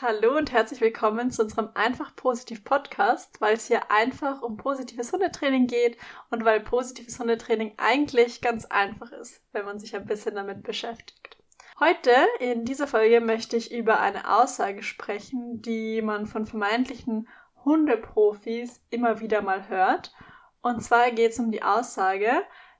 Hallo und herzlich willkommen zu unserem Einfach Positiv Podcast, weil es hier einfach um positives Hundetraining geht und weil positives Hundetraining eigentlich ganz einfach ist, wenn man sich ein bisschen damit beschäftigt. Heute in dieser Folge möchte ich über eine Aussage sprechen, die man von vermeintlichen Hundeprofis immer wieder mal hört. Und zwar geht es um die Aussage,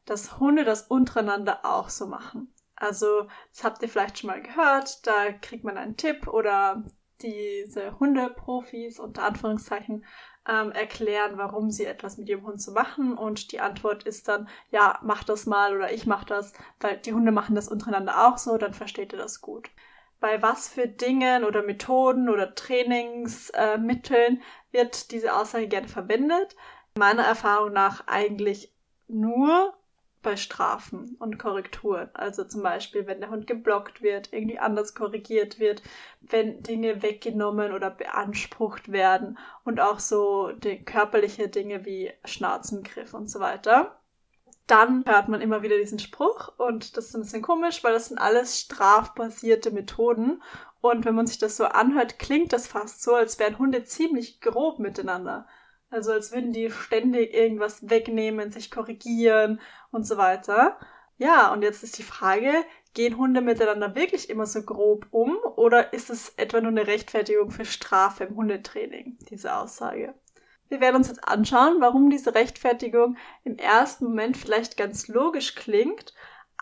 dass Hunde das untereinander auch so machen. Also, das habt ihr vielleicht schon mal gehört, da kriegt man einen Tipp oder diese Hundeprofis unter Anführungszeichen ähm, erklären, warum sie etwas mit ihrem Hund zu machen und die Antwort ist dann, ja, mach das mal oder ich mach das, weil die Hunde machen das untereinander auch so, dann versteht ihr das gut. Bei was für Dingen oder Methoden oder Trainingsmitteln äh, wird diese Aussage gerne verwendet? Meiner Erfahrung nach eigentlich nur bei Strafen und Korrekturen. Also zum Beispiel, wenn der Hund geblockt wird, irgendwie anders korrigiert wird, wenn Dinge weggenommen oder beansprucht werden und auch so die körperliche Dinge wie Schnauzengriff und so weiter. Dann hört man immer wieder diesen Spruch und das ist ein bisschen komisch, weil das sind alles strafbasierte Methoden und wenn man sich das so anhört, klingt das fast so, als wären Hunde ziemlich grob miteinander. Also als würden die ständig irgendwas wegnehmen, sich korrigieren und so weiter. Ja, und jetzt ist die Frage, gehen Hunde miteinander wirklich immer so grob um oder ist es etwa nur eine Rechtfertigung für Strafe im Hundetraining, diese Aussage? Wir werden uns jetzt anschauen, warum diese Rechtfertigung im ersten Moment vielleicht ganz logisch klingt,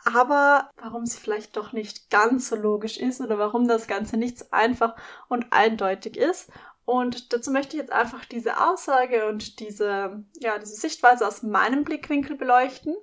aber warum sie vielleicht doch nicht ganz so logisch ist oder warum das Ganze nicht so einfach und eindeutig ist und dazu möchte ich jetzt einfach diese Aussage und diese, ja, diese Sichtweise aus meinem Blickwinkel beleuchten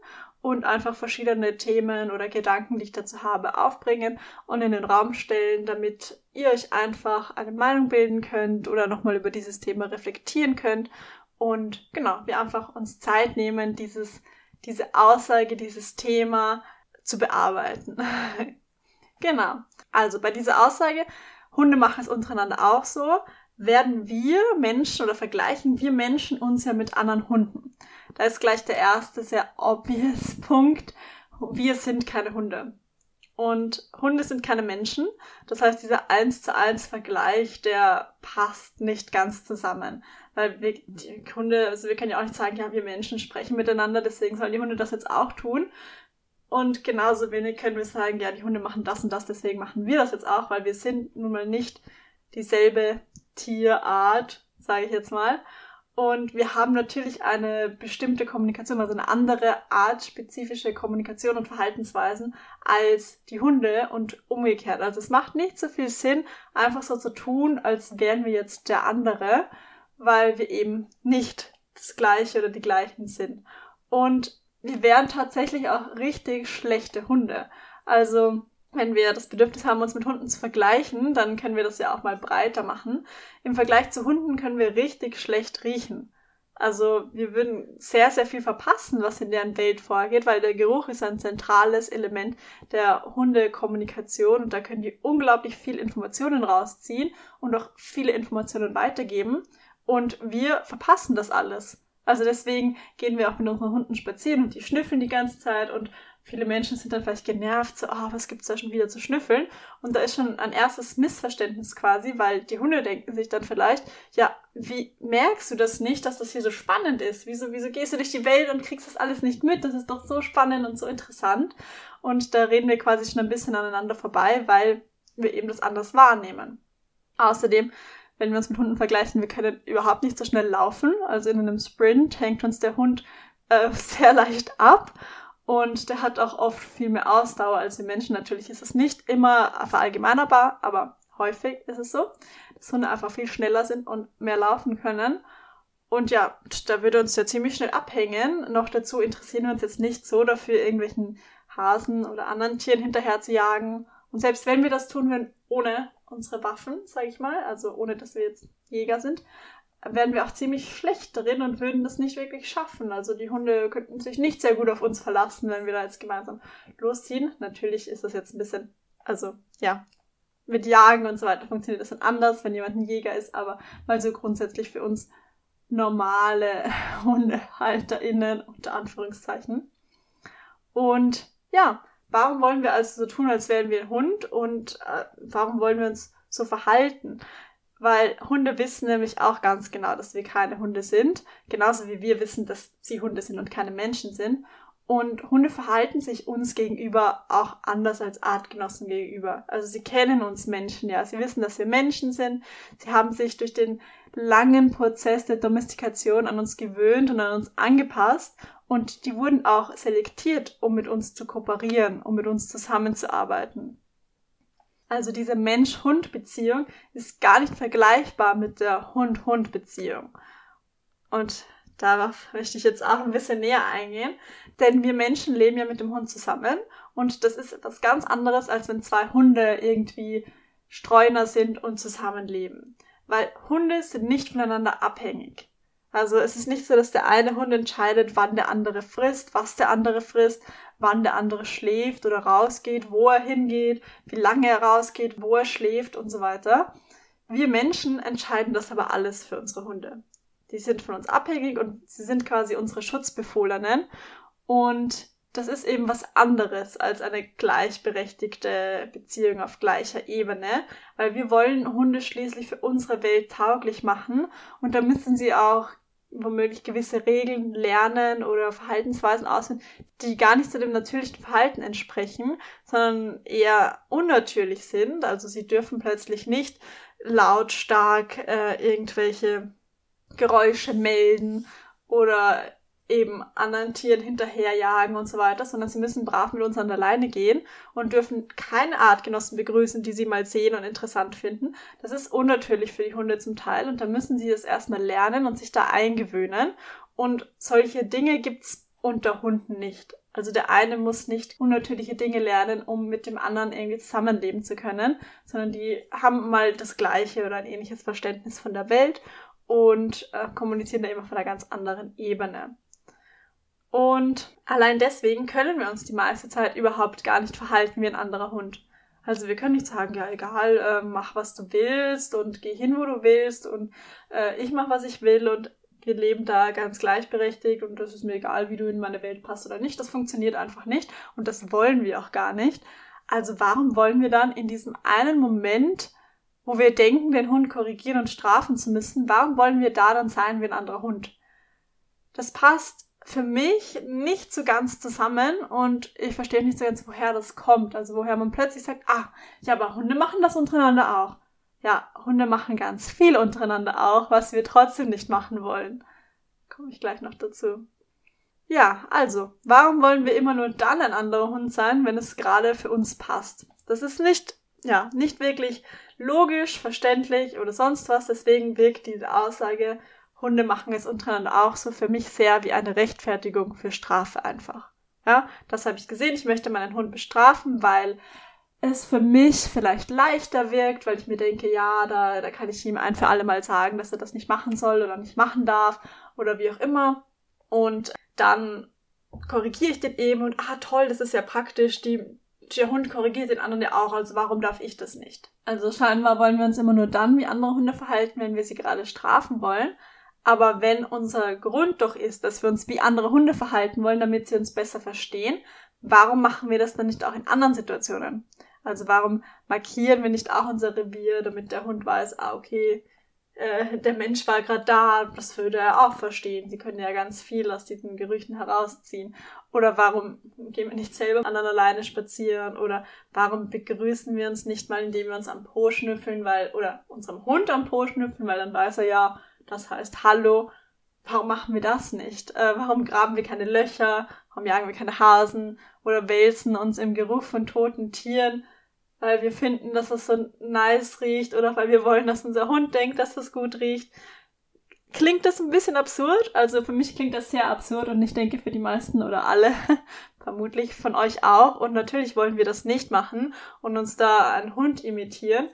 und einfach verschiedene Themen oder Gedanken, die ich dazu habe, aufbringen und in den Raum stellen, damit ihr euch einfach eine Meinung bilden könnt oder nochmal über dieses Thema reflektieren könnt und genau, wir einfach uns Zeit nehmen, dieses, diese Aussage, dieses Thema zu bearbeiten. genau. Also bei dieser Aussage, Hunde machen es untereinander auch so, werden wir Menschen oder vergleichen wir Menschen uns ja mit anderen Hunden. Da ist gleich der erste sehr obvious Punkt. Wir sind keine Hunde. Und Hunde sind keine Menschen. Das heißt, dieser eins zu eins Vergleich, der passt nicht ganz zusammen. Weil wir, die Hunde, also wir können ja auch nicht sagen, ja, wir Menschen sprechen miteinander, deswegen sollen die Hunde das jetzt auch tun. Und genauso wenig können wir sagen, ja, die Hunde machen das und das, deswegen machen wir das jetzt auch, weil wir sind nun mal nicht dieselbe Tierart, sage ich jetzt mal. Und wir haben natürlich eine bestimmte Kommunikation, also eine andere Art spezifische Kommunikation und Verhaltensweisen als die Hunde und umgekehrt. Also es macht nicht so viel Sinn, einfach so zu tun, als wären wir jetzt der andere, weil wir eben nicht das gleiche oder die gleichen sind. Und wir wären tatsächlich auch richtig schlechte Hunde. Also wenn wir das Bedürfnis haben, uns mit Hunden zu vergleichen, dann können wir das ja auch mal breiter machen. Im Vergleich zu Hunden können wir richtig schlecht riechen. Also wir würden sehr, sehr viel verpassen, was in deren Welt vorgeht, weil der Geruch ist ein zentrales Element der Hundekommunikation und da können die unglaublich viel Informationen rausziehen und auch viele Informationen weitergeben. Und wir verpassen das alles. Also deswegen gehen wir auch mit unseren Hunden spazieren und die schnüffeln die ganze Zeit und viele Menschen sind dann vielleicht genervt, so, oh, was gibt's da schon wieder zu schnüffeln? Und da ist schon ein erstes Missverständnis quasi, weil die Hunde denken sich dann vielleicht, ja, wie merkst du das nicht, dass das hier so spannend ist? Wieso, wieso gehst du durch die Welt und kriegst das alles nicht mit? Das ist doch so spannend und so interessant. Und da reden wir quasi schon ein bisschen aneinander vorbei, weil wir eben das anders wahrnehmen. Außerdem, wenn wir uns mit Hunden vergleichen, wir können überhaupt nicht so schnell laufen. Also in einem Sprint hängt uns der Hund äh, sehr leicht ab. Und der hat auch oft viel mehr Ausdauer als wir Menschen. Natürlich ist es nicht immer verallgemeinerbar, aber häufig ist es so, dass Hunde einfach viel schneller sind und mehr laufen können. Und ja, da würde uns ja ziemlich schnell abhängen. Noch dazu interessieren wir uns jetzt nicht so dafür, irgendwelchen Hasen oder anderen Tieren hinterher zu jagen. Und selbst wenn wir das tun würden, ohne unsere Waffen, sage ich mal, also ohne dass wir jetzt Jäger sind, wären wir auch ziemlich schlecht drin und würden das nicht wirklich schaffen. Also die Hunde könnten sich nicht sehr gut auf uns verlassen, wenn wir da jetzt gemeinsam losziehen. Natürlich ist das jetzt ein bisschen, also ja, mit Jagen und so weiter funktioniert das dann anders, wenn jemand ein Jäger ist, aber mal so grundsätzlich für uns normale HundehalterInnen unter Anführungszeichen. Und ja, warum wollen wir also so tun, als wären wir ein Hund und äh, warum wollen wir uns so verhalten. Weil Hunde wissen nämlich auch ganz genau, dass wir keine Hunde sind. Genauso wie wir wissen, dass sie Hunde sind und keine Menschen sind. Und Hunde verhalten sich uns gegenüber auch anders als Artgenossen gegenüber. Also sie kennen uns Menschen, ja. Sie wissen, dass wir Menschen sind. Sie haben sich durch den langen Prozess der Domestikation an uns gewöhnt und an uns angepasst. Und die wurden auch selektiert, um mit uns zu kooperieren, um mit uns zusammenzuarbeiten. Also diese Mensch-Hund-Beziehung ist gar nicht vergleichbar mit der Hund-Hund-Beziehung. Und darauf möchte ich jetzt auch ein bisschen näher eingehen, denn wir Menschen leben ja mit dem Hund zusammen und das ist etwas ganz anderes, als wenn zwei Hunde irgendwie Streuner sind und zusammenleben. Weil Hunde sind nicht voneinander abhängig. Also es ist nicht so, dass der eine Hund entscheidet, wann der andere frisst, was der andere frisst, wann der andere schläft oder rausgeht, wo er hingeht, wie lange er rausgeht, wo er schläft und so weiter. Wir Menschen entscheiden das aber alles für unsere Hunde. Die sind von uns abhängig und sie sind quasi unsere Schutzbefohlenen. Und das ist eben was anderes als eine gleichberechtigte Beziehung auf gleicher Ebene, weil wir wollen Hunde schließlich für unsere Welt tauglich machen und da müssen sie auch womöglich gewisse Regeln lernen oder Verhaltensweisen ausführen, die gar nicht zu dem natürlichen Verhalten entsprechen, sondern eher unnatürlich sind. Also sie dürfen plötzlich nicht lautstark äh, irgendwelche Geräusche melden oder eben anderen Tieren hinterherjagen und so weiter, sondern sie müssen brav mit uns an der Leine gehen und dürfen keine Artgenossen begrüßen, die sie mal sehen und interessant finden. Das ist unnatürlich für die Hunde zum Teil und da müssen sie das erstmal lernen und sich da eingewöhnen. Und solche Dinge gibt's unter Hunden nicht. Also der eine muss nicht unnatürliche Dinge lernen, um mit dem anderen irgendwie zusammenleben zu können, sondern die haben mal das gleiche oder ein ähnliches Verständnis von der Welt und äh, kommunizieren da immer von einer ganz anderen Ebene. Und allein deswegen können wir uns die meiste Zeit überhaupt gar nicht verhalten wie ein anderer Hund. Also wir können nicht sagen, ja egal, äh, mach was du willst und geh hin, wo du willst und äh, ich mach was ich will und wir leben da ganz gleichberechtigt und das ist mir egal, wie du in meine Welt passt oder nicht. Das funktioniert einfach nicht und das wollen wir auch gar nicht. Also warum wollen wir dann in diesem einen Moment, wo wir denken, den Hund korrigieren und strafen zu müssen, warum wollen wir da dann sein wie ein anderer Hund? Das passt für mich nicht so ganz zusammen und ich verstehe nicht so ganz, woher das kommt. Also woher man plötzlich sagt, ah, ja, aber Hunde machen das untereinander auch. Ja, Hunde machen ganz viel untereinander auch, was wir trotzdem nicht machen wollen. Komme ich gleich noch dazu. Ja, also, warum wollen wir immer nur dann ein anderer Hund sein, wenn es gerade für uns passt? Das ist nicht, ja, nicht wirklich logisch, verständlich oder sonst was. Deswegen wirkt diese Aussage Hunde machen es untereinander auch so für mich sehr wie eine Rechtfertigung für Strafe einfach. Ja, das habe ich gesehen. Ich möchte meinen Hund bestrafen, weil es für mich vielleicht leichter wirkt, weil ich mir denke, ja, da, da kann ich ihm ein für alle Mal sagen, dass er das nicht machen soll oder nicht machen darf oder wie auch immer. Und dann korrigiere ich den eben und ah toll, das ist ja praktisch, die, der Hund korrigiert den anderen ja auch, also warum darf ich das nicht? Also scheinbar wollen wir uns immer nur dann wie andere Hunde verhalten, wenn wir sie gerade strafen wollen. Aber wenn unser Grund doch ist, dass wir uns wie andere Hunde verhalten wollen, damit sie uns besser verstehen, warum machen wir das dann nicht auch in anderen Situationen? Also warum markieren wir nicht auch unser Revier, damit der Hund weiß, ah, okay, äh, der Mensch war gerade da, das würde er auch verstehen. Sie können ja ganz viel aus diesen Gerüchen herausziehen. Oder warum gehen wir nicht selber an einer Leine spazieren? Oder warum begrüßen wir uns nicht mal, indem wir uns am Po schnüffeln, weil, oder unserem Hund am Po schnüffeln, weil dann weiß er ja, das heißt Hallo. Warum machen wir das nicht? Äh, warum graben wir keine Löcher? Warum jagen wir keine Hasen? Oder wälzen uns im Geruch von toten Tieren? Weil wir finden, dass es so nice riecht oder weil wir wollen, dass unser Hund denkt, dass es gut riecht. Klingt das ein bisschen absurd? Also für mich klingt das sehr absurd und ich denke für die meisten oder alle vermutlich von euch auch. Und natürlich wollen wir das nicht machen und uns da einen Hund imitieren.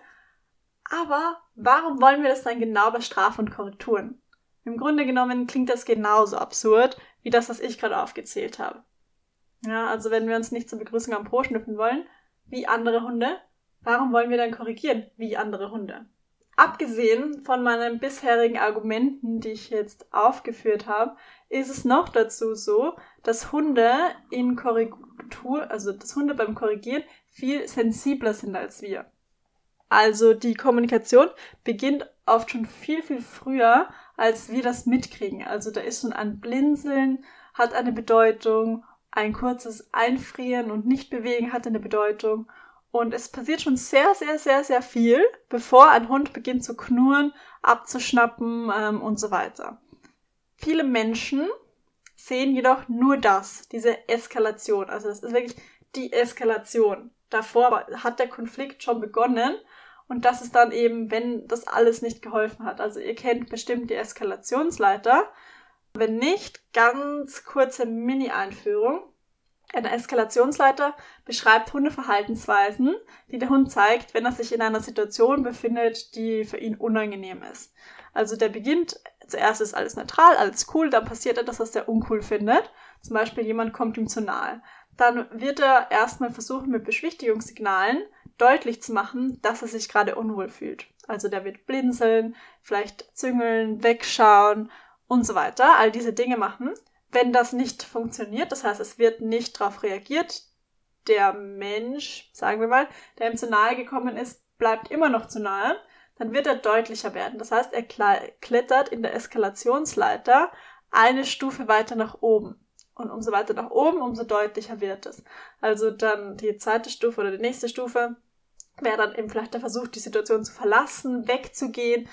Aber warum wollen wir das dann genau bei Strafen und Korrekturen? Im Grunde genommen klingt das genauso absurd wie das, was ich gerade aufgezählt habe. Ja, also wenn wir uns nicht zur Begrüßung am Po schnüffeln wollen, wie andere Hunde, warum wollen wir dann korrigieren, wie andere Hunde? Abgesehen von meinen bisherigen Argumenten, die ich jetzt aufgeführt habe, ist es noch dazu so, dass Hunde in Korrektur, also dass Hunde beim Korrigieren viel sensibler sind als wir. Also die Kommunikation beginnt oft schon viel, viel früher, als wir das mitkriegen. Also da ist schon ein Blinzeln, hat eine Bedeutung, ein kurzes Einfrieren und Nichtbewegen hat eine Bedeutung. Und es passiert schon sehr, sehr, sehr, sehr viel, bevor ein Hund beginnt zu knurren, abzuschnappen ähm, und so weiter. Viele Menschen sehen jedoch nur das, diese Eskalation. Also das ist wirklich die Eskalation. Davor hat der Konflikt schon begonnen und das ist dann eben, wenn das alles nicht geholfen hat. Also ihr kennt bestimmt die Eskalationsleiter. Wenn nicht, ganz kurze Mini-Einführung. Eine Eskalationsleiter beschreibt Hundeverhaltensweisen, die der Hund zeigt, wenn er sich in einer Situation befindet, die für ihn unangenehm ist. Also der beginnt, zuerst ist alles neutral, alles cool, dann passiert etwas, was der uncool findet. Zum Beispiel jemand kommt ihm zu nahe. Dann wird er erstmal versuchen, mit Beschwichtigungssignalen deutlich zu machen, dass er sich gerade unwohl fühlt. Also der wird blinzeln, vielleicht züngeln, wegschauen und so weiter. All diese Dinge machen. Wenn das nicht funktioniert, das heißt, es wird nicht darauf reagiert, der Mensch, sagen wir mal, der ihm zu nahe gekommen ist, bleibt immer noch zu nahe, dann wird er deutlicher werden. Das heißt, er klettert in der Eskalationsleiter eine Stufe weiter nach oben. Und umso weiter nach oben, umso deutlicher wird es. Also dann die zweite Stufe oder die nächste Stufe wäre dann eben vielleicht der Versuch, die Situation zu verlassen, wegzugehen,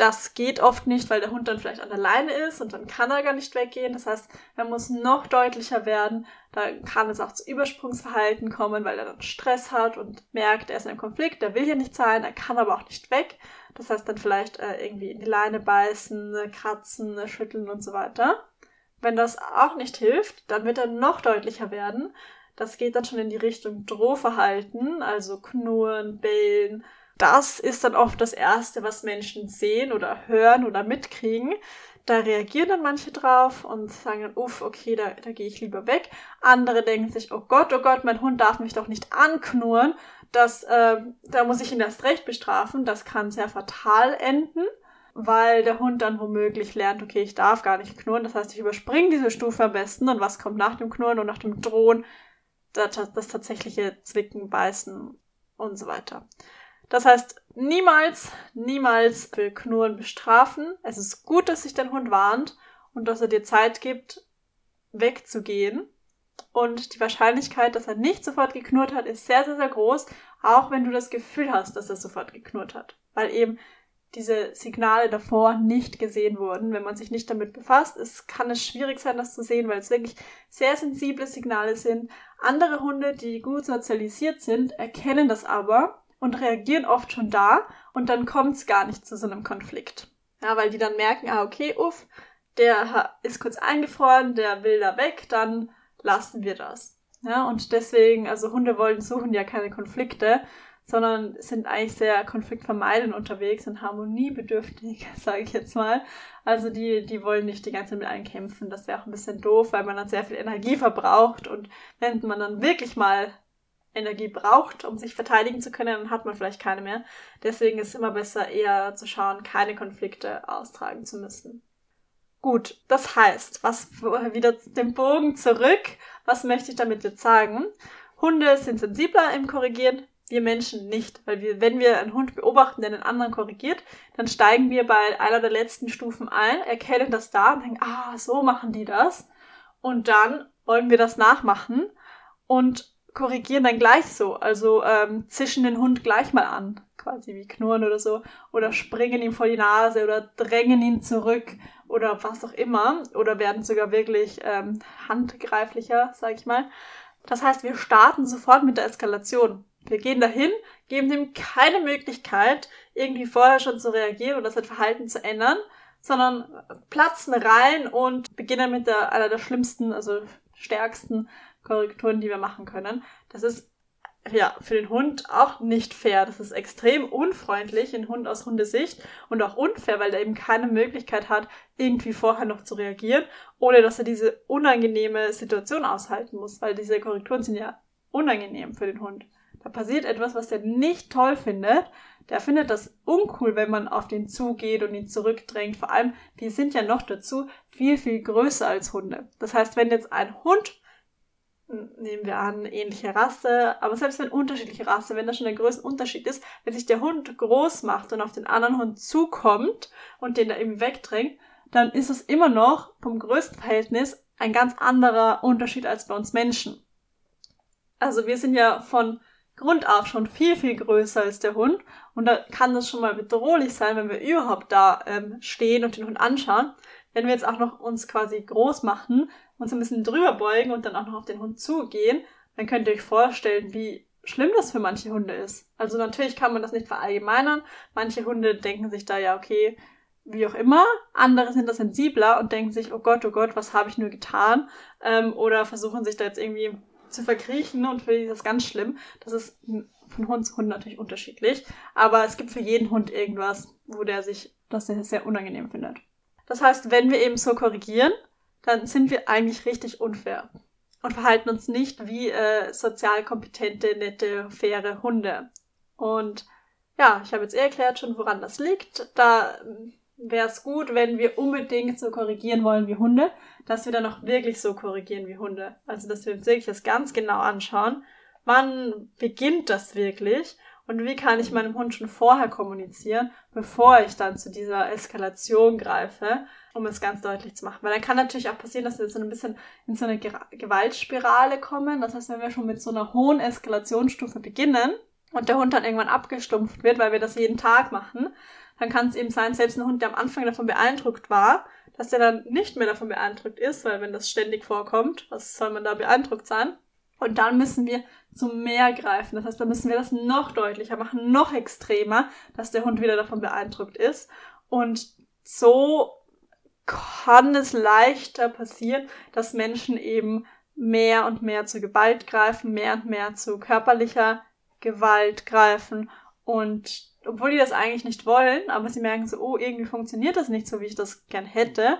das geht oft nicht, weil der Hund dann vielleicht an der Leine ist und dann kann er gar nicht weggehen. Das heißt, er muss noch deutlicher werden. Da kann es auch zu Übersprungsverhalten kommen, weil er dann Stress hat und merkt, er ist in einem Konflikt, der will hier nicht sein, er kann aber auch nicht weg. Das heißt dann vielleicht äh, irgendwie in die Leine beißen, kratzen, schütteln und so weiter. Wenn das auch nicht hilft, dann wird er noch deutlicher werden. Das geht dann schon in die Richtung Drohverhalten, also knurren, bellen, das ist dann oft das Erste, was Menschen sehen oder hören oder mitkriegen. Da reagieren dann manche drauf und sagen dann, uff, okay, da, da gehe ich lieber weg. Andere denken sich, oh Gott, oh Gott, mein Hund darf mich doch nicht anknurren. Das, äh, da muss ich ihn erst recht bestrafen. Das kann sehr fatal enden, weil der Hund dann womöglich lernt, okay, ich darf gar nicht knurren. Das heißt, ich überspringe diese Stufe am besten und was kommt nach dem Knurren und nach dem Drohen? Das, das tatsächliche Zwicken, Beißen und so weiter. Das heißt, niemals, niemals für Knurren bestrafen. Es ist gut, dass sich dein Hund warnt und dass er dir Zeit gibt, wegzugehen. Und die Wahrscheinlichkeit, dass er nicht sofort geknurrt hat, ist sehr, sehr, sehr groß, auch wenn du das Gefühl hast, dass er sofort geknurrt hat. Weil eben diese Signale davor nicht gesehen wurden. Wenn man sich nicht damit befasst, es kann es schwierig sein, das zu sehen, weil es wirklich sehr sensible Signale sind. Andere Hunde, die gut sozialisiert sind, erkennen das aber und reagieren oft schon da und dann kommt es gar nicht zu so einem Konflikt. Ja, weil die dann merken, ah, okay, uff, der ist kurz eingefroren, der will da weg, dann lassen wir das. Ja, und deswegen, also Hunde wollen, suchen ja keine Konflikte, sondern sind eigentlich sehr konfliktvermeidend unterwegs und harmoniebedürftig, sage ich jetzt mal. Also die, die wollen nicht die ganze Zeit mit allen. Das wäre auch ein bisschen doof, weil man dann sehr viel Energie verbraucht und wenn man dann wirklich mal Energie braucht, um sich verteidigen zu können, dann hat man vielleicht keine mehr. Deswegen ist es immer besser, eher zu schauen, keine Konflikte austragen zu müssen. Gut, das heißt, was wieder den Bogen zurück, was möchte ich damit jetzt sagen? Hunde sind sensibler im Korrigieren, wir Menschen nicht, weil wir, wenn wir einen Hund beobachten, der den anderen korrigiert, dann steigen wir bei einer der letzten Stufen ein, erkennen das da und denken, ah, so machen die das. Und dann wollen wir das nachmachen. Und korrigieren dann gleich so. Also ähm, zischen den Hund gleich mal an, quasi wie knurren oder so. Oder springen ihm vor die Nase oder drängen ihn zurück oder was auch immer. Oder werden sogar wirklich ähm, handgreiflicher, sag ich mal. Das heißt, wir starten sofort mit der Eskalation. Wir gehen dahin, geben dem keine Möglichkeit, irgendwie vorher schon zu reagieren oder sein Verhalten zu ändern, sondern platzen rein und beginnen mit der, einer der schlimmsten, also stärksten Korrekturen, die wir machen können. Das ist ja für den Hund auch nicht fair. Das ist extrem unfreundlich, ein Hund aus Hundesicht und auch unfair, weil er eben keine Möglichkeit hat, irgendwie vorher noch zu reagieren, ohne dass er diese unangenehme Situation aushalten muss, weil diese Korrekturen sind ja unangenehm für den Hund. Da passiert etwas, was der nicht toll findet. Der findet das uncool, wenn man auf den zugeht und ihn zurückdrängt. Vor allem, die sind ja noch dazu viel, viel größer als Hunde. Das heißt, wenn jetzt ein Hund nehmen wir an, ähnliche Rasse, aber selbst wenn unterschiedliche Rasse, wenn da schon der größte Unterschied ist, wenn sich der Hund groß macht und auf den anderen Hund zukommt und den da eben wegdrängt, dann ist es immer noch vom größten Verhältnis ein ganz anderer Unterschied als bei uns Menschen. Also wir sind ja von Grund auf schon viel, viel größer als der Hund und da kann das schon mal bedrohlich sein, wenn wir überhaupt da ähm, stehen und den Hund anschauen. Wenn wir jetzt auch noch uns quasi groß machen, uns ein bisschen drüber beugen und dann auch noch auf den Hund zugehen, dann könnt ihr euch vorstellen, wie schlimm das für manche Hunde ist. Also natürlich kann man das nicht verallgemeinern. Manche Hunde denken sich da ja, okay, wie auch immer. Andere sind da sensibler und denken sich, oh Gott, oh Gott, was habe ich nur getan? Ähm, oder versuchen sich da jetzt irgendwie zu verkriechen und für die ist das ganz schlimm. Das ist von Hund zu Hund natürlich unterschiedlich. Aber es gibt für jeden Hund irgendwas, wo der sich das sehr, unangenehm findet. Das heißt, wenn wir eben so korrigieren, dann sind wir eigentlich richtig unfair und verhalten uns nicht wie äh, sozial kompetente, nette, faire Hunde. Und ja, ich habe jetzt eh erklärt schon, woran das liegt. Da wäre es gut, wenn wir unbedingt so korrigieren wollen wie Hunde, dass wir dann auch wirklich so korrigieren wie Hunde. Also, dass wir uns wirklich das ganz genau anschauen. Wann beginnt das wirklich? Und wie kann ich meinem Hund schon vorher kommunizieren, bevor ich dann zu dieser Eskalation greife, um es ganz deutlich zu machen. Weil dann kann natürlich auch passieren, dass wir so ein bisschen in so eine Gewaltspirale kommen. Das heißt, wenn wir schon mit so einer hohen Eskalationsstufe beginnen und der Hund dann irgendwann abgestumpft wird, weil wir das jeden Tag machen, dann kann es eben sein, selbst ein Hund, der am Anfang davon beeindruckt war, dass der dann nicht mehr davon beeindruckt ist, weil wenn das ständig vorkommt, was soll man da beeindruckt sein? Und dann müssen wir zum Meer greifen. Das heißt, dann müssen wir das noch deutlicher machen, noch extremer, dass der Hund wieder davon beeindruckt ist. Und so kann es leichter passieren, dass Menschen eben mehr und mehr zu Gewalt greifen, mehr und mehr zu körperlicher Gewalt greifen und obwohl die das eigentlich nicht wollen, aber sie merken so, oh, irgendwie funktioniert das nicht so, wie ich das gern hätte,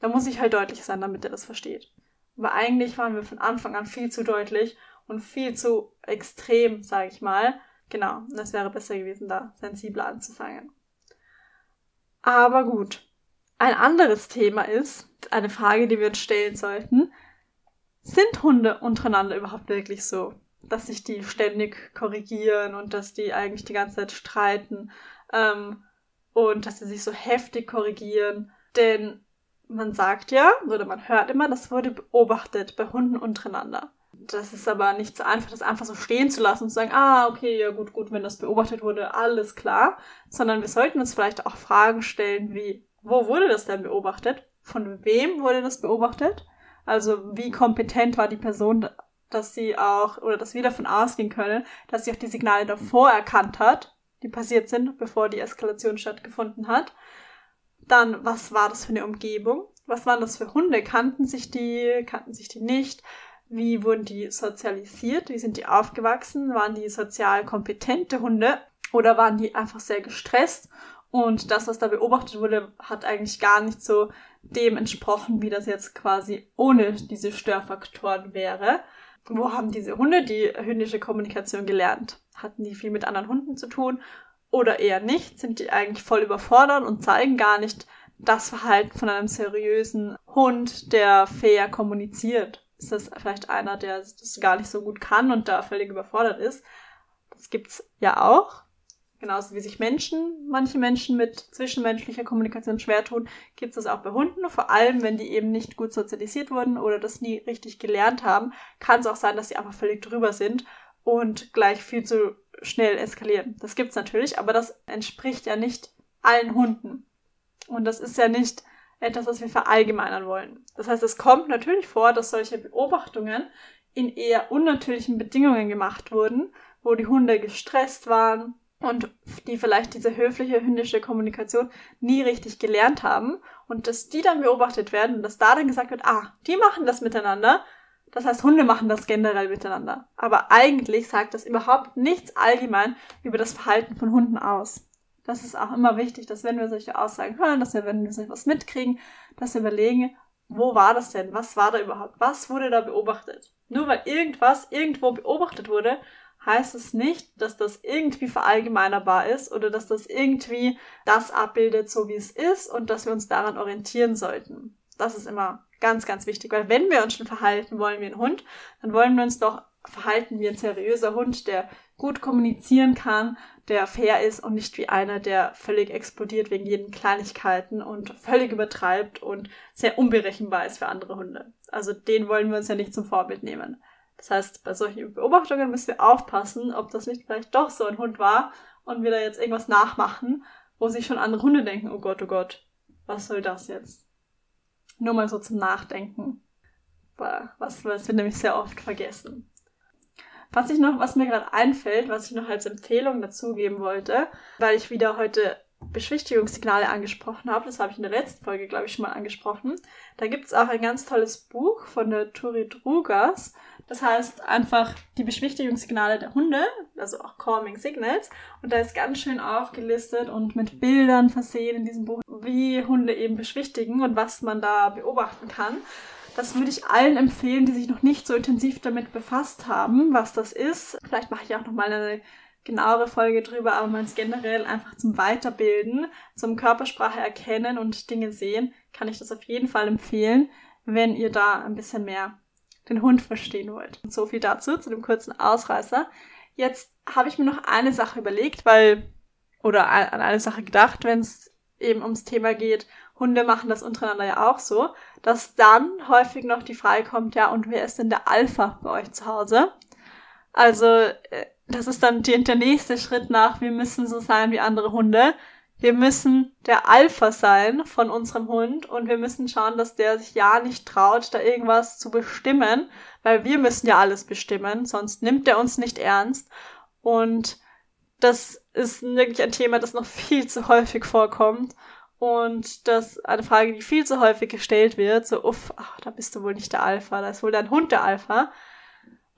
da muss ich halt deutlich sein, damit er das versteht. Aber eigentlich waren wir von Anfang an viel zu deutlich und viel zu extrem, sage ich mal. Genau, das wäre besser gewesen, da sensibler anzufangen. Aber gut. Ein anderes Thema ist, eine Frage, die wir uns stellen sollten, sind Hunde untereinander überhaupt wirklich so? Dass sich die ständig korrigieren und dass die eigentlich die ganze Zeit streiten ähm, und dass sie sich so heftig korrigieren. Denn man sagt ja, oder man hört immer, das wurde beobachtet bei Hunden untereinander. Das ist aber nicht so einfach, das einfach so stehen zu lassen und zu sagen, ah, okay, ja gut, gut, wenn das beobachtet wurde, alles klar. Sondern wir sollten uns vielleicht auch Fragen stellen wie, wo wurde das denn beobachtet? Von wem wurde das beobachtet? Also wie kompetent war die Person dass sie auch, oder dass wir davon ausgehen können, dass sie auch die Signale davor erkannt hat, die passiert sind, bevor die Eskalation stattgefunden hat. Dann, was war das für eine Umgebung? Was waren das für Hunde? Kannten sich die? Kannten sich die nicht? Wie wurden die sozialisiert? Wie sind die aufgewachsen? Waren die sozial kompetente Hunde? Oder waren die einfach sehr gestresst? Und das, was da beobachtet wurde, hat eigentlich gar nicht so dem entsprochen, wie das jetzt quasi ohne diese Störfaktoren wäre wo haben diese Hunde die hündische Kommunikation gelernt? Hatten die viel mit anderen Hunden zu tun oder eher nicht? Sind die eigentlich voll überfordert und zeigen gar nicht das Verhalten von einem seriösen Hund, der fair kommuniziert? Ist das vielleicht einer, der das gar nicht so gut kann und da völlig überfordert ist? Das gibt's ja auch. Genauso wie sich Menschen, manche Menschen mit zwischenmenschlicher Kommunikation schwer tun, gibt es das auch bei Hunden. Vor allem, wenn die eben nicht gut sozialisiert wurden oder das nie richtig gelernt haben, kann es auch sein, dass sie einfach völlig drüber sind und gleich viel zu schnell eskalieren. Das gibt's natürlich, aber das entspricht ja nicht allen Hunden. Und das ist ja nicht etwas, was wir verallgemeinern wollen. Das heißt, es kommt natürlich vor, dass solche Beobachtungen in eher unnatürlichen Bedingungen gemacht wurden, wo die Hunde gestresst waren, und die vielleicht diese höfliche hündische Kommunikation nie richtig gelernt haben und dass die dann beobachtet werden und dass da dann gesagt wird, ah, die machen das miteinander. Das heißt, Hunde machen das generell miteinander. Aber eigentlich sagt das überhaupt nichts allgemein über das Verhalten von Hunden aus. Das ist auch immer wichtig, dass wenn wir solche Aussagen hören, dass wir, wenn wir solche was mitkriegen, dass wir überlegen, wo war das denn? Was war da überhaupt? Was wurde da beobachtet? Nur weil irgendwas irgendwo beobachtet wurde, heißt es nicht, dass das irgendwie verallgemeinerbar ist oder dass das irgendwie das abbildet, so wie es ist und dass wir uns daran orientieren sollten. das ist immer ganz, ganz wichtig, weil wenn wir uns schon verhalten wollen wie ein Hund, dann wollen wir uns doch verhalten wie ein seriöser Hund, der gut kommunizieren kann, der fair ist und nicht wie einer, der völlig explodiert wegen jeden Kleinigkeiten und völlig übertreibt und sehr unberechenbar ist für andere Hunde. Also den wollen wir uns ja nicht zum Vorbild nehmen. Das heißt, bei solchen Beobachtungen müssen wir aufpassen, ob das nicht vielleicht doch so ein Hund war und wir da jetzt irgendwas nachmachen, wo sich schon andere Hunde denken, oh Gott, oh Gott, was soll das jetzt? Nur mal so zum Nachdenken. Was, was wir nämlich sehr oft vergessen. Was ich noch, was mir gerade einfällt, was ich noch als Empfehlung dazugeben wollte, weil ich wieder heute Beschwichtigungssignale angesprochen habe, das habe ich in der letzten Folge, glaube ich, schon mal angesprochen. Da gibt es auch ein ganz tolles Buch von der Turi Drugas. Das heißt einfach die Beschwichtigungssignale der Hunde, also auch Calming Signals. Und da ist ganz schön aufgelistet und mit Bildern versehen in diesem Buch, wie Hunde eben beschwichtigen und was man da beobachten kann. Das würde ich allen empfehlen, die sich noch nicht so intensiv damit befasst haben, was das ist. Vielleicht mache ich auch noch mal eine genauere Folge drüber, aber man es generell einfach zum Weiterbilden, zum Körpersprache erkennen und Dinge sehen, kann ich das auf jeden Fall empfehlen, wenn ihr da ein bisschen mehr den Hund verstehen wollt. Und so viel dazu, zu dem kurzen Ausreißer. Jetzt habe ich mir noch eine Sache überlegt, weil, oder an eine Sache gedacht, wenn es eben ums Thema geht, Hunde machen das untereinander ja auch so, dass dann häufig noch die Frage kommt, ja, und wer ist denn der Alpha bei euch zu Hause? Also, äh, das ist dann die, der nächste Schritt nach, wir müssen so sein wie andere Hunde. Wir müssen der Alpha sein von unserem Hund und wir müssen schauen, dass der sich ja nicht traut, da irgendwas zu bestimmen, weil wir müssen ja alles bestimmen, sonst nimmt er uns nicht ernst. Und das ist wirklich ein Thema, das noch viel zu häufig vorkommt und das eine Frage, die viel zu häufig gestellt wird, so, uff, ach, da bist du wohl nicht der Alpha, da ist wohl dein Hund der Alpha.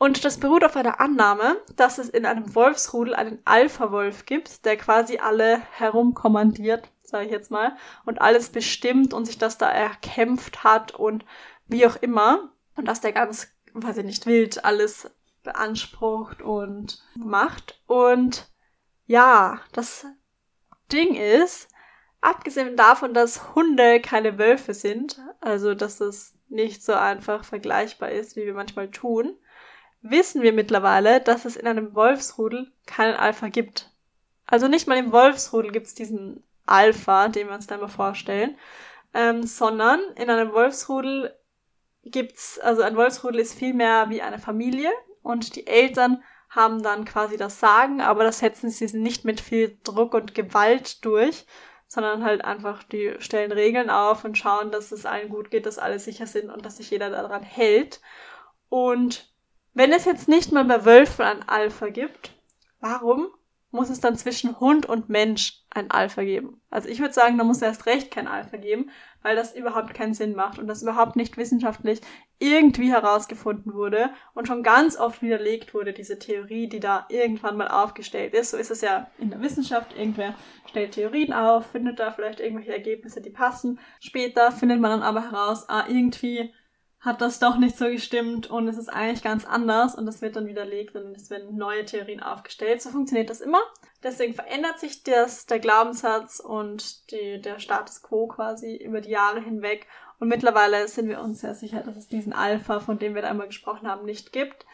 Und das beruht auf einer Annahme, dass es in einem Wolfsrudel einen Alpha-Wolf gibt, der quasi alle herumkommandiert, sage ich jetzt mal, und alles bestimmt und sich das da erkämpft hat und wie auch immer. Und dass der ganz, weiß ich nicht, wild alles beansprucht und macht. Und ja, das Ding ist, Abgesehen davon, dass Hunde keine Wölfe sind, also dass es nicht so einfach vergleichbar ist, wie wir manchmal tun, wissen wir mittlerweile, dass es in einem Wolfsrudel keinen Alpha gibt. Also nicht mal im Wolfsrudel gibt es diesen Alpha, den wir uns da immer vorstellen, ähm, sondern in einem Wolfsrudel gibt's, also ein Wolfsrudel ist viel mehr wie eine Familie und die Eltern haben dann quasi das Sagen, aber das setzen sie nicht mit viel Druck und Gewalt durch, sondern halt einfach, die stellen Regeln auf und schauen, dass es allen gut geht, dass alle sicher sind und dass sich jeder daran hält. Und wenn es jetzt nicht mal bei Wölfen ein Alpha gibt, warum muss es dann zwischen Hund und Mensch ein Alpha geben. Also ich würde sagen, da muss erst recht kein Alpha geben, weil das überhaupt keinen Sinn macht und das überhaupt nicht wissenschaftlich irgendwie herausgefunden wurde und schon ganz oft widerlegt wurde, diese Theorie, die da irgendwann mal aufgestellt ist. So ist es ja in der Wissenschaft. Irgendwer stellt Theorien auf, findet da vielleicht irgendwelche Ergebnisse, die passen. Später findet man dann aber heraus, ah, irgendwie hat das doch nicht so gestimmt und es ist eigentlich ganz anders und es wird dann widerlegt und es werden neue Theorien aufgestellt. So funktioniert das immer. Deswegen verändert sich das, der Glaubenssatz und die, der Status quo quasi über die Jahre hinweg. Und mittlerweile sind wir uns sehr sicher, dass es diesen Alpha, von dem wir da einmal gesprochen haben, nicht gibt.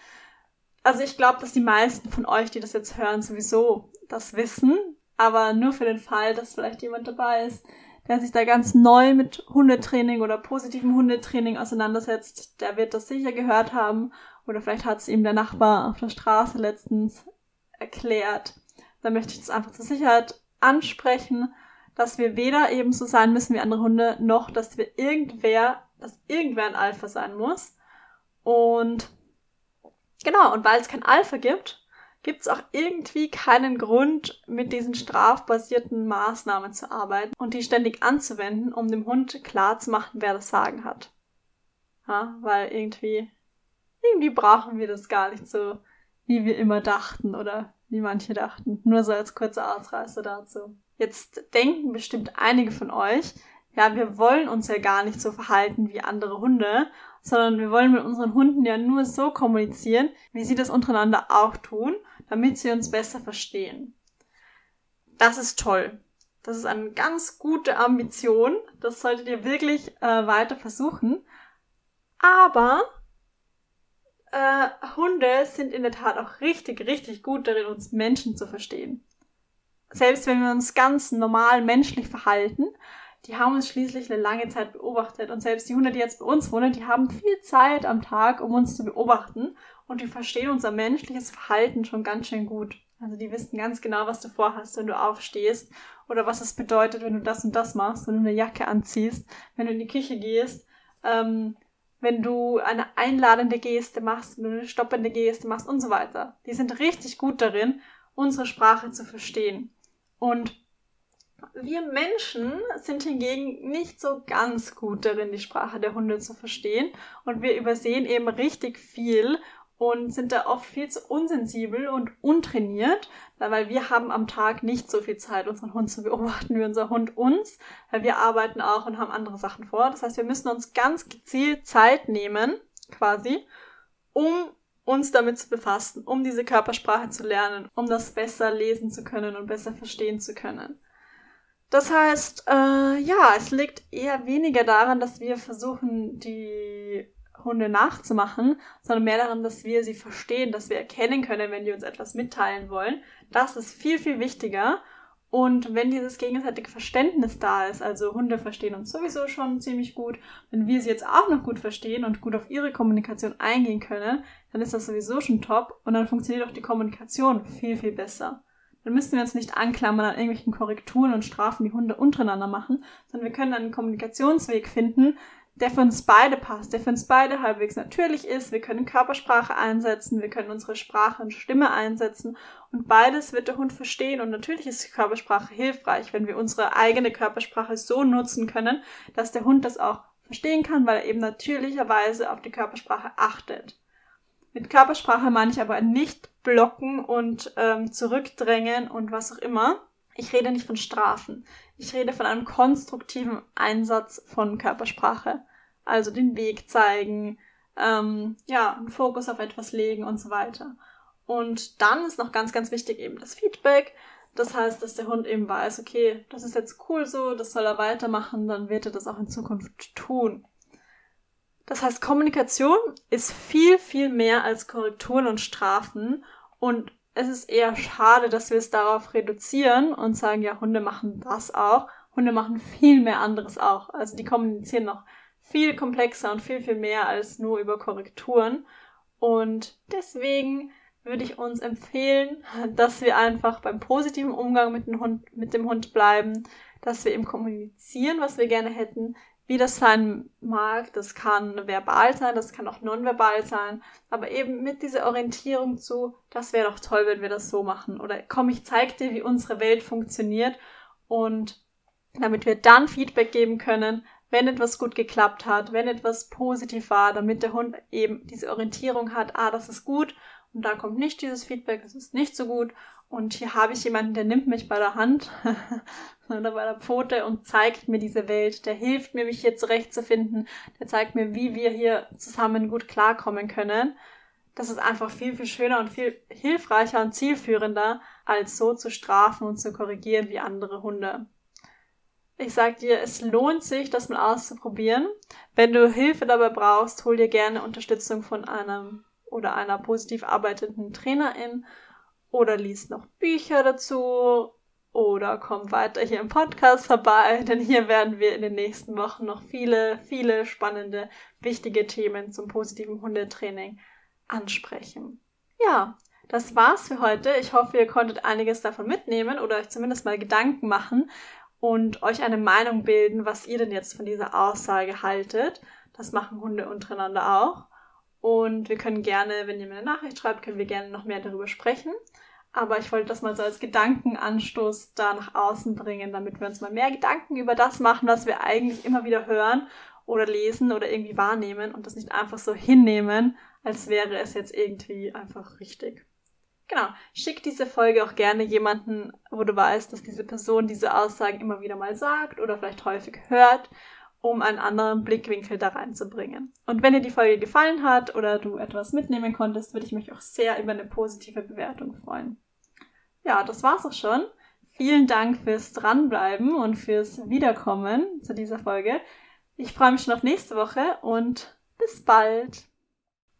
Also ich glaube, dass die meisten von euch, die das jetzt hören, sowieso das wissen. Aber nur für den Fall, dass vielleicht jemand dabei ist, der sich da ganz neu mit Hundetraining oder positivem Hundetraining auseinandersetzt, der wird das sicher gehört haben. Oder vielleicht hat es ihm der Nachbar auf der Straße letztens erklärt. Da möchte ich das einfach zur Sicherheit ansprechen, dass wir weder eben so sein müssen wie andere Hunde, noch dass wir irgendwer, dass irgendwer ein Alpha sein muss. Und genau, und weil es kein Alpha gibt, gibt es auch irgendwie keinen Grund, mit diesen strafbasierten Maßnahmen zu arbeiten und die ständig anzuwenden, um dem Hund klarzumachen, wer das Sagen hat. Ja, weil irgendwie, irgendwie brauchen wir das gar nicht so, wie wir immer dachten oder wie manche dachten. Nur so als kurzer Ausreißer dazu. Jetzt denken bestimmt einige von euch, ja, wir wollen uns ja gar nicht so verhalten wie andere Hunde, sondern wir wollen mit unseren Hunden ja nur so kommunizieren, wie sie das untereinander auch tun damit sie uns besser verstehen. Das ist toll. Das ist eine ganz gute Ambition. Das solltet ihr wirklich äh, weiter versuchen. Aber äh, Hunde sind in der Tat auch richtig, richtig gut darin, uns Menschen zu verstehen. Selbst wenn wir uns ganz normal menschlich verhalten, die haben uns schließlich eine lange Zeit beobachtet. Und selbst die Hunde, die jetzt bei uns wohnen, die haben viel Zeit am Tag, um uns zu beobachten. Und die verstehen unser menschliches Verhalten schon ganz schön gut. Also die wissen ganz genau, was du vorhast, wenn du aufstehst. Oder was es bedeutet, wenn du das und das machst, wenn du eine Jacke anziehst, wenn du in die Küche gehst. Ähm, wenn du eine einladende Geste machst, wenn du eine stoppende Geste machst und so weiter. Die sind richtig gut darin, unsere Sprache zu verstehen. Und wir Menschen sind hingegen nicht so ganz gut darin, die Sprache der Hunde zu verstehen. Und wir übersehen eben richtig viel und sind da oft viel zu unsensibel und untrainiert, weil wir haben am Tag nicht so viel Zeit, unseren Hund zu beobachten wie unser Hund uns, weil wir arbeiten auch und haben andere Sachen vor. Das heißt, wir müssen uns ganz gezielt Zeit nehmen, quasi, um uns damit zu befassen, um diese Körpersprache zu lernen, um das besser lesen zu können und besser verstehen zu können. Das heißt, äh, ja, es liegt eher weniger daran, dass wir versuchen, die Hunde nachzumachen, sondern mehr daran, dass wir sie verstehen, dass wir erkennen können, wenn die uns etwas mitteilen wollen. Das ist viel, viel wichtiger. Und wenn dieses gegenseitige Verständnis da ist, also Hunde verstehen uns sowieso schon ziemlich gut, wenn wir sie jetzt auch noch gut verstehen und gut auf ihre Kommunikation eingehen können, dann ist das sowieso schon top und dann funktioniert auch die Kommunikation viel, viel besser. Dann müssen wir uns nicht anklammern an irgendwelchen Korrekturen und Strafen, die Hunde untereinander machen, sondern wir können einen Kommunikationsweg finden, der für uns beide passt, der für uns beide halbwegs natürlich ist. Wir können Körpersprache einsetzen, wir können unsere Sprache und Stimme einsetzen und beides wird der Hund verstehen und natürlich ist Körpersprache hilfreich, wenn wir unsere eigene Körpersprache so nutzen können, dass der Hund das auch verstehen kann, weil er eben natürlicherweise auf die Körpersprache achtet. Mit Körpersprache meine ich aber nicht blocken und ähm, zurückdrängen und was auch immer. Ich rede nicht von Strafen. Ich rede von einem konstruktiven Einsatz von Körpersprache. Also den Weg zeigen, ähm, ja, einen Fokus auf etwas legen und so weiter. Und dann ist noch ganz, ganz wichtig eben das Feedback. Das heißt, dass der Hund eben weiß, okay, das ist jetzt cool so, das soll er weitermachen, dann wird er das auch in Zukunft tun. Das heißt, Kommunikation ist viel, viel mehr als Korrekturen und Strafen und es ist eher schade, dass wir es darauf reduzieren und sagen, ja, Hunde machen das auch. Hunde machen viel mehr anderes auch. Also die kommunizieren noch viel komplexer und viel, viel mehr als nur über Korrekturen. Und deswegen würde ich uns empfehlen, dass wir einfach beim positiven Umgang mit dem Hund, mit dem Hund bleiben, dass wir ihm kommunizieren, was wir gerne hätten, wie das sein mag. Das kann verbal sein, das kann auch nonverbal sein, aber eben mit dieser Orientierung zu, das wäre doch toll, wenn wir das so machen. Oder komm, ich zeig dir, wie unsere Welt funktioniert und damit wir dann Feedback geben können, wenn etwas gut geklappt hat, wenn etwas positiv war, damit der Hund eben diese Orientierung hat, ah, das ist gut und da kommt nicht dieses Feedback, das ist nicht so gut und hier habe ich jemanden, der nimmt mich bei der Hand oder bei der Pfote und zeigt mir diese Welt. Der hilft mir, mich hier zurechtzufinden. Der zeigt mir, wie wir hier zusammen gut klarkommen können. Das ist einfach viel, viel schöner und viel hilfreicher und zielführender, als so zu strafen und zu korrigieren wie andere Hunde. Ich sag dir, es lohnt sich, das mal auszuprobieren. Wenn du Hilfe dabei brauchst, hol dir gerne Unterstützung von einem oder einer positiv arbeitenden Trainerin oder liest noch Bücher dazu oder kommt weiter hier im Podcast vorbei, denn hier werden wir in den nächsten Wochen noch viele, viele spannende, wichtige Themen zum positiven Hundetraining ansprechen. Ja, das war's für heute. Ich hoffe, ihr konntet einiges davon mitnehmen oder euch zumindest mal Gedanken machen und euch eine Meinung bilden, was ihr denn jetzt von dieser Aussage haltet. Das machen Hunde untereinander auch. Und wir können gerne, wenn ihr mir eine Nachricht schreibt, können wir gerne noch mehr darüber sprechen. Aber ich wollte das mal so als Gedankenanstoß da nach außen bringen, damit wir uns mal mehr Gedanken über das machen, was wir eigentlich immer wieder hören oder lesen oder irgendwie wahrnehmen und das nicht einfach so hinnehmen, als wäre es jetzt irgendwie einfach richtig. Genau, schick diese Folge auch gerne jemanden, wo du weißt, dass diese Person diese Aussagen immer wieder mal sagt oder vielleicht häufig hört, um einen anderen Blickwinkel da reinzubringen. Und wenn dir die Folge gefallen hat oder du etwas mitnehmen konntest, würde ich mich auch sehr über eine positive Bewertung freuen ja, das war's auch schon. Vielen Dank fürs Dranbleiben und fürs Wiederkommen zu dieser Folge. Ich freue mich schon auf nächste Woche und bis bald.